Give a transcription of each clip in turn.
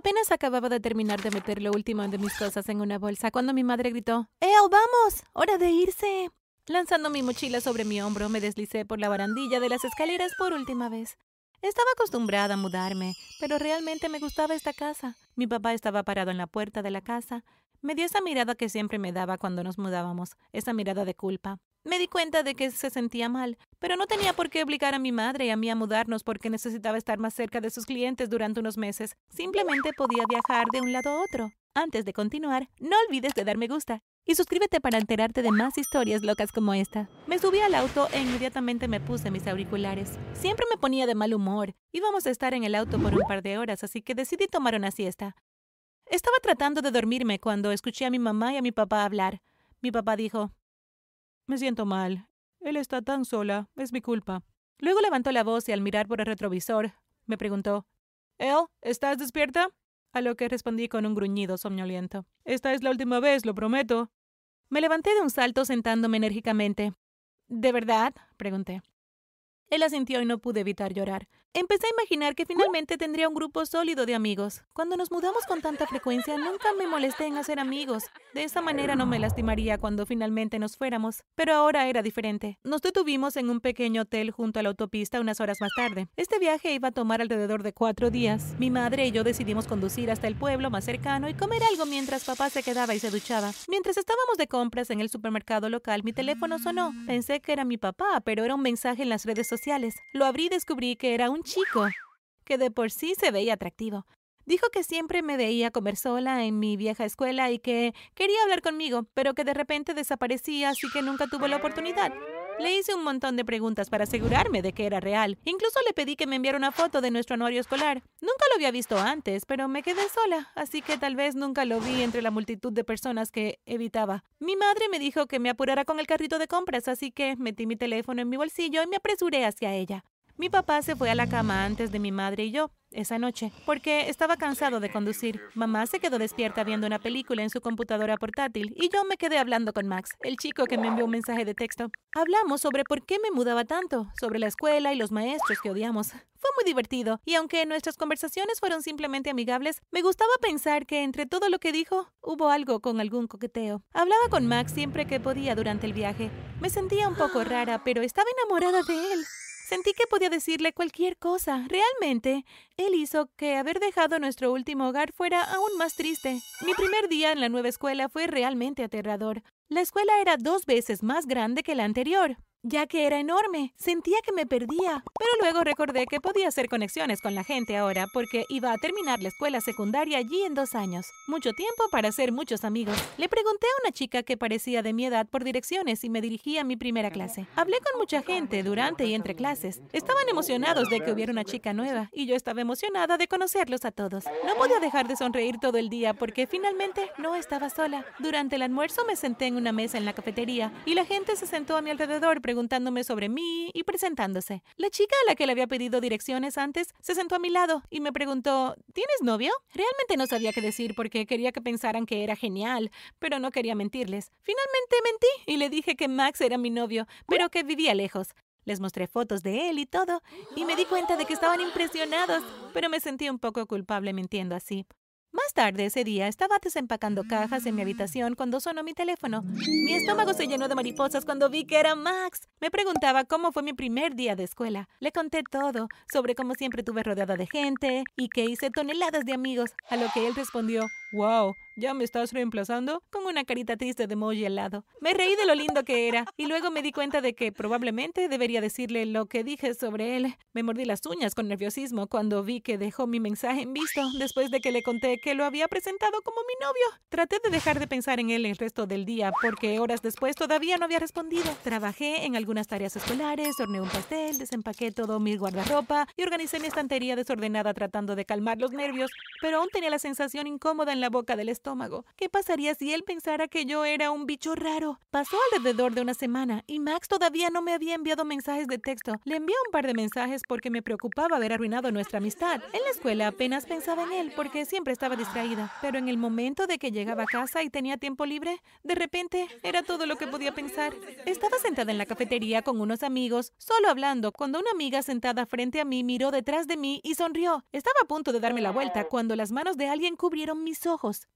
Apenas acababa de terminar de meter lo último de mis cosas en una bolsa cuando mi madre gritó, ¡El, vamos! ¡Hora de irse! Lanzando mi mochila sobre mi hombro, me deslicé por la barandilla de las escaleras por última vez. Estaba acostumbrada a mudarme, pero realmente me gustaba esta casa. Mi papá estaba parado en la puerta de la casa. Me dio esa mirada que siempre me daba cuando nos mudábamos, esa mirada de culpa. Me di cuenta de que se sentía mal, pero no tenía por qué obligar a mi madre y a mí a mudarnos porque necesitaba estar más cerca de sus clientes durante unos meses. Simplemente podía viajar de un lado a otro. Antes de continuar, no olvides de dar me gusta y suscríbete para enterarte de más historias locas como esta. Me subí al auto e inmediatamente me puse mis auriculares. Siempre me ponía de mal humor. Íbamos a estar en el auto por un par de horas, así que decidí tomar una siesta. Estaba tratando de dormirme cuando escuché a mi mamá y a mi papá hablar. Mi papá dijo, Me siento mal. Él está tan sola. Es mi culpa. Luego levantó la voz y al mirar por el retrovisor, me preguntó, ¿El? ¿Estás despierta? A lo que respondí con un gruñido somnoliento. Esta es la última vez, lo prometo. Me levanté de un salto sentándome enérgicamente. ¿De verdad? pregunté. Él asintió y no pude evitar llorar. Empecé a imaginar que finalmente tendría un grupo sólido de amigos. Cuando nos mudamos con tanta frecuencia, nunca me molesté en hacer amigos. De esa manera no me lastimaría cuando finalmente nos fuéramos. Pero ahora era diferente. Nos detuvimos en un pequeño hotel junto a la autopista unas horas más tarde. Este viaje iba a tomar alrededor de cuatro días. Mi madre y yo decidimos conducir hasta el pueblo más cercano y comer algo mientras papá se quedaba y se duchaba. Mientras estábamos de compras en el supermercado local, mi teléfono sonó. Pensé que era mi papá, pero era un mensaje en las redes sociales. Lo abrí y descubrí que era un chico, que de por sí se veía atractivo. Dijo que siempre me veía comer sola en mi vieja escuela y que quería hablar conmigo, pero que de repente desaparecía, así que nunca tuvo la oportunidad. Le hice un montón de preguntas para asegurarme de que era real. Incluso le pedí que me enviara una foto de nuestro anuario escolar. Nunca lo había visto antes, pero me quedé sola, así que tal vez nunca lo vi entre la multitud de personas que evitaba. Mi madre me dijo que me apurara con el carrito de compras, así que metí mi teléfono en mi bolsillo y me apresuré hacia ella. Mi papá se fue a la cama antes de mi madre y yo esa noche, porque estaba cansado de conducir. Mamá se quedó despierta viendo una película en su computadora portátil y yo me quedé hablando con Max, el chico que me envió un mensaje de texto. Hablamos sobre por qué me mudaba tanto, sobre la escuela y los maestros que odiamos. Fue muy divertido, y aunque nuestras conversaciones fueron simplemente amigables, me gustaba pensar que entre todo lo que dijo, hubo algo con algún coqueteo. Hablaba con Max siempre que podía durante el viaje. Me sentía un poco rara, pero estaba enamorada de él. Sentí que podía decirle cualquier cosa. Realmente, él hizo que haber dejado nuestro último hogar fuera aún más triste. Mi primer día en la nueva escuela fue realmente aterrador. La escuela era dos veces más grande que la anterior ya que era enorme. Sentía que me perdía. Pero luego recordé que podía hacer conexiones con la gente ahora porque iba a terminar la escuela secundaria allí en dos años. Mucho tiempo para hacer muchos amigos. Le pregunté a una chica que parecía de mi edad por direcciones y me dirigí a mi primera clase. Hablé con mucha gente durante y entre clases. Estaban emocionados de que hubiera una chica nueva y yo estaba emocionada de conocerlos a todos. No podía dejar de sonreír todo el día porque finalmente no estaba sola. Durante el almuerzo me senté en una mesa en la cafetería y la gente se sentó a mi alrededor preguntándome sobre mí y presentándose. La chica a la que le había pedido direcciones antes se sentó a mi lado y me preguntó, ¿tienes novio? Realmente no sabía qué decir porque quería que pensaran que era genial, pero no quería mentirles. Finalmente mentí y le dije que Max era mi novio, pero que vivía lejos. Les mostré fotos de él y todo, y me di cuenta de que estaban impresionados, pero me sentí un poco culpable mintiendo así. Más tarde ese día estaba desempacando cajas en mi habitación cuando sonó mi teléfono. Mi estómago se llenó de mariposas cuando vi que era Max. Me preguntaba cómo fue mi primer día de escuela. Le conté todo, sobre cómo siempre tuve rodeada de gente y que hice toneladas de amigos, a lo que él respondió, wow, ¿Ya me estás reemplazando? Con una carita triste de emoji al lado. Me reí de lo lindo que era y luego me di cuenta de que probablemente debería decirle lo que dije sobre él. Me mordí las uñas con nerviosismo cuando vi que dejó mi mensaje en visto después de que le conté que lo había presentado como mi novio. Traté de dejar de pensar en él el resto del día porque horas después todavía no había respondido. Trabajé en algunas tareas escolares, horneé un pastel, desempaqué todo mi guardarropa y organicé mi estantería desordenada tratando de calmar los nervios, pero aún tenía la sensación incómoda en la boca del estómago ¿Qué pasaría si él pensara que yo era un bicho raro? Pasó alrededor de una semana y Max todavía no me había enviado mensajes de texto. Le envié un par de mensajes porque me preocupaba haber arruinado nuestra amistad. En la escuela apenas pensaba en él porque siempre estaba distraída, pero en el momento de que llegaba a casa y tenía tiempo libre, de repente era todo lo que podía pensar. Estaba sentada en la cafetería con unos amigos, solo hablando, cuando una amiga sentada frente a mí miró detrás de mí y sonrió. Estaba a punto de darme la vuelta cuando las manos de alguien cubrieron mis.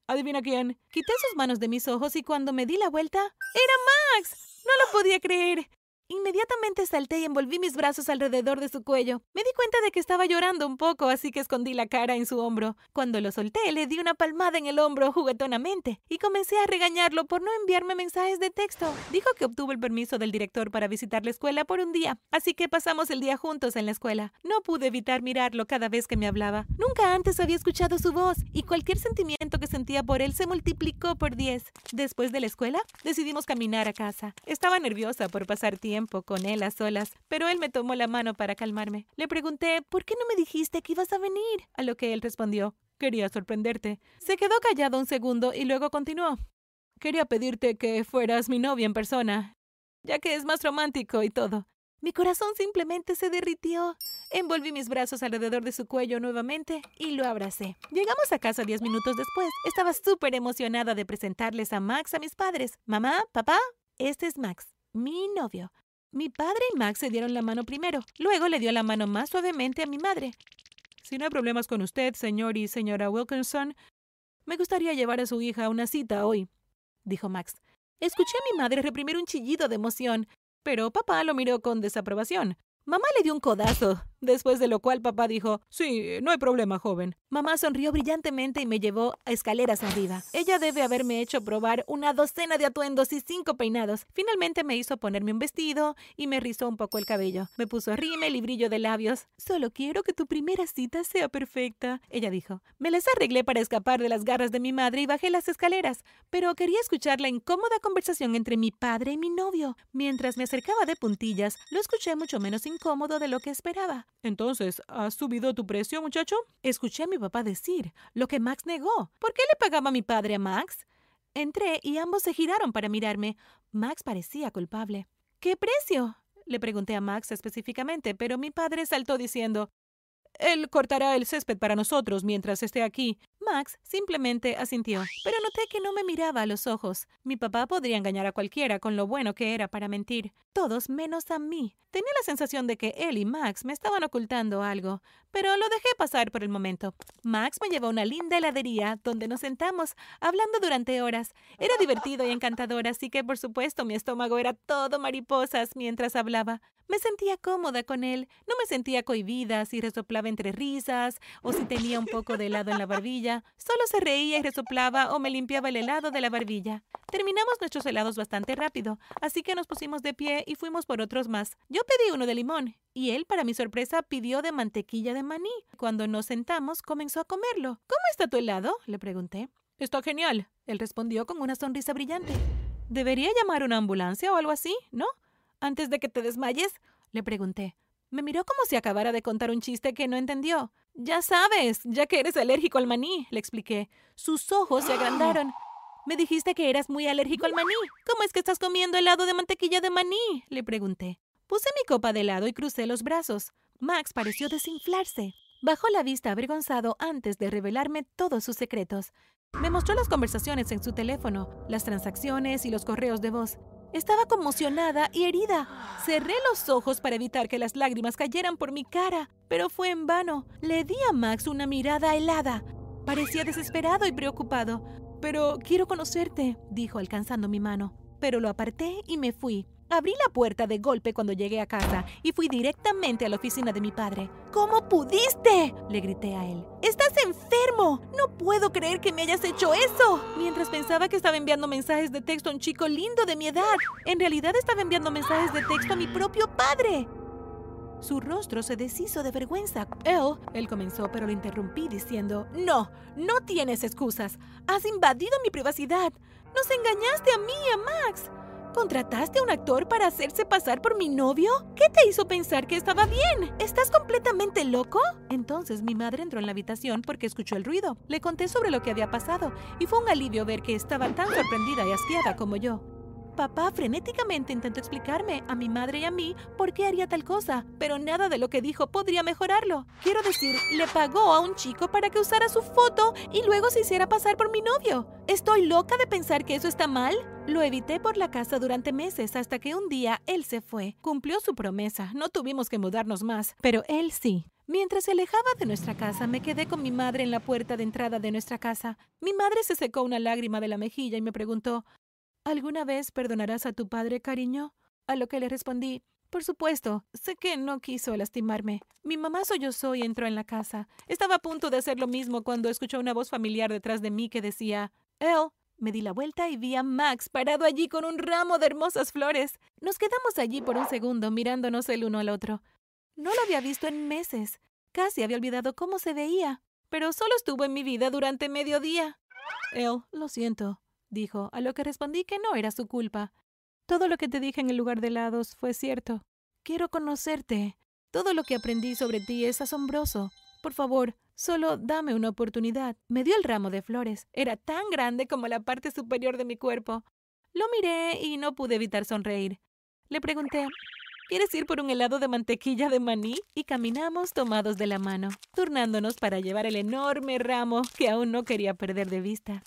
¿Adivina quién? Quité sus manos de mis ojos y cuando me di la vuelta, ¡era Max! No lo podía creer. Inmediatamente salté y envolví mis brazos alrededor de su cuello. Me di cuenta de que estaba llorando un poco, así que escondí la cara en su hombro. Cuando lo solté, le di una palmada en el hombro juguetonamente y comencé a regañarlo por no enviarme mensajes de texto. Dijo que obtuvo el permiso del director para visitar la escuela por un día, así que pasamos el día juntos en la escuela. No pude evitar mirarlo cada vez que me hablaba. Nunca antes había escuchado su voz y cualquier sentimiento que sentía por él se multiplicó por diez. Después de la escuela, decidimos caminar a casa. Estaba nerviosa por pasar con él a solas, pero él me tomó la mano para calmarme. Le pregunté, ¿por qué no me dijiste que ibas a venir? A lo que él respondió, quería sorprenderte. Se quedó callado un segundo y luego continuó. Quería pedirte que fueras mi novia en persona, ya que es más romántico y todo. Mi corazón simplemente se derritió. Envolví mis brazos alrededor de su cuello nuevamente y lo abracé. Llegamos a casa diez minutos después. Estaba súper emocionada de presentarles a Max a mis padres. Mamá, papá, este es Max, mi novio. Mi padre y Max se dieron la mano primero. Luego le dio la mano más suavemente a mi madre. Si no hay problemas con usted, señor y señora Wilkinson, me gustaría llevar a su hija a una cita hoy, dijo Max. Escuché a mi madre reprimir un chillido de emoción, pero papá lo miró con desaprobación. Mamá le dio un codazo, después de lo cual papá dijo, Sí, no hay problema, joven. Mamá sonrió brillantemente y me llevó a escaleras arriba. Ella debe haberme hecho probar una docena de atuendos y cinco peinados. Finalmente me hizo ponerme un vestido y me rizó un poco el cabello. Me puso rímel y brillo de labios. Solo quiero que tu primera cita sea perfecta, ella dijo. Me las arreglé para escapar de las garras de mi madre y bajé las escaleras, pero quería escuchar la incómoda conversación entre mi padre y mi novio. Mientras me acercaba de puntillas, lo escuché mucho menos incómodo de lo que esperaba. Entonces, ¿has subido tu precio, muchacho? Escuché a mi papá decir, lo que Max negó. ¿Por qué le pagaba mi padre a Max? Entré y ambos se giraron para mirarme. Max parecía culpable. ¿Qué precio? Le pregunté a Max específicamente, pero mi padre saltó diciendo él cortará el césped para nosotros mientras esté aquí. Max simplemente asintió, pero noté que no me miraba a los ojos. Mi papá podría engañar a cualquiera con lo bueno que era para mentir. Todos menos a mí. Tenía la sensación de que él y Max me estaban ocultando algo, pero lo dejé pasar por el momento. Max me llevó a una linda heladería donde nos sentamos, hablando durante horas. Era divertido y encantador, así que por supuesto mi estómago era todo mariposas mientras hablaba. Me sentía cómoda con él, no me sentía cohibida si resoplaba entre risas o si tenía un poco de helado en la barbilla. Solo se reía y resoplaba o me limpiaba el helado de la barbilla. Terminamos nuestros helados bastante rápido, así que nos pusimos de pie y fuimos por otros más. Yo pedí uno de limón y él, para mi sorpresa, pidió de mantequilla de maní. Cuando nos sentamos, comenzó a comerlo. ¿Cómo está tu helado? le pregunté. Está genial, él respondió con una sonrisa brillante. ¿Debería llamar una ambulancia o algo así? ¿No? Antes de que te desmayes? le pregunté. Me miró como si acabara de contar un chiste que no entendió. Ya sabes, ya que eres alérgico al maní, le expliqué. Sus ojos se agrandaron. Me dijiste que eras muy alérgico al maní. ¿Cómo es que estás comiendo helado de mantequilla de maní? le pregunté. Puse mi copa de helado y crucé los brazos. Max pareció desinflarse. Bajó la vista avergonzado antes de revelarme todos sus secretos. Me mostró las conversaciones en su teléfono, las transacciones y los correos de voz. Estaba conmocionada y herida. Cerré los ojos para evitar que las lágrimas cayeran por mi cara, pero fue en vano. Le di a Max una mirada helada. Parecía desesperado y preocupado. Pero quiero conocerte, dijo alcanzando mi mano. Pero lo aparté y me fui. Abrí la puerta de golpe cuando llegué a casa y fui directamente a la oficina de mi padre. ¿Cómo pudiste? le grité a él. ¡Estás enfermo! No puedo creer que me hayas hecho eso. Mientras pensaba que estaba enviando mensajes de texto a un chico lindo de mi edad, en realidad estaba enviando mensajes de texto a mi propio padre. Su rostro se deshizo de vergüenza. Él, él comenzó, pero lo interrumpí diciendo, No, no tienes excusas. Has invadido mi privacidad. Nos engañaste a mí y a Max. ¿Contrataste a un actor para hacerse pasar por mi novio? ¿Qué te hizo pensar que estaba bien? ¿Estás completamente loco? Entonces mi madre entró en la habitación porque escuchó el ruido. Le conté sobre lo que había pasado y fue un alivio ver que estaba tan sorprendida y asqueada como yo. Papá frenéticamente intentó explicarme a mi madre y a mí por qué haría tal cosa, pero nada de lo que dijo podría mejorarlo. Quiero decir, le pagó a un chico para que usara su foto y luego se hiciera pasar por mi novio. ¿Estoy loca de pensar que eso está mal? Lo evité por la casa durante meses hasta que un día él se fue. Cumplió su promesa. No tuvimos que mudarnos más, pero él sí. Mientras se alejaba de nuestra casa, me quedé con mi madre en la puerta de entrada de nuestra casa. Mi madre se secó una lágrima de la mejilla y me preguntó ¿Alguna vez perdonarás a tu padre, cariño? A lo que le respondí por supuesto, sé que no quiso lastimarme. Mi mamá sollozó y entró en la casa. Estaba a punto de hacer lo mismo cuando escuchó una voz familiar detrás de mí que decía «El». Me di la vuelta y vi a Max parado allí con un ramo de hermosas flores. Nos quedamos allí por un segundo mirándonos el uno al otro. No lo había visto en meses. Casi había olvidado cómo se veía. Pero solo estuvo en mi vida durante medio día. Él, lo siento, dijo, a lo que respondí que no era su culpa. Todo lo que te dije en el lugar de helados fue cierto. Quiero conocerte. Todo lo que aprendí sobre ti es asombroso. Por favor, solo dame una oportunidad. Me dio el ramo de flores. Era tan grande como la parte superior de mi cuerpo. Lo miré y no pude evitar sonreír. Le pregunté, ¿Quieres ir por un helado de mantequilla de maní? Y caminamos tomados de la mano, turnándonos para llevar el enorme ramo que aún no quería perder de vista.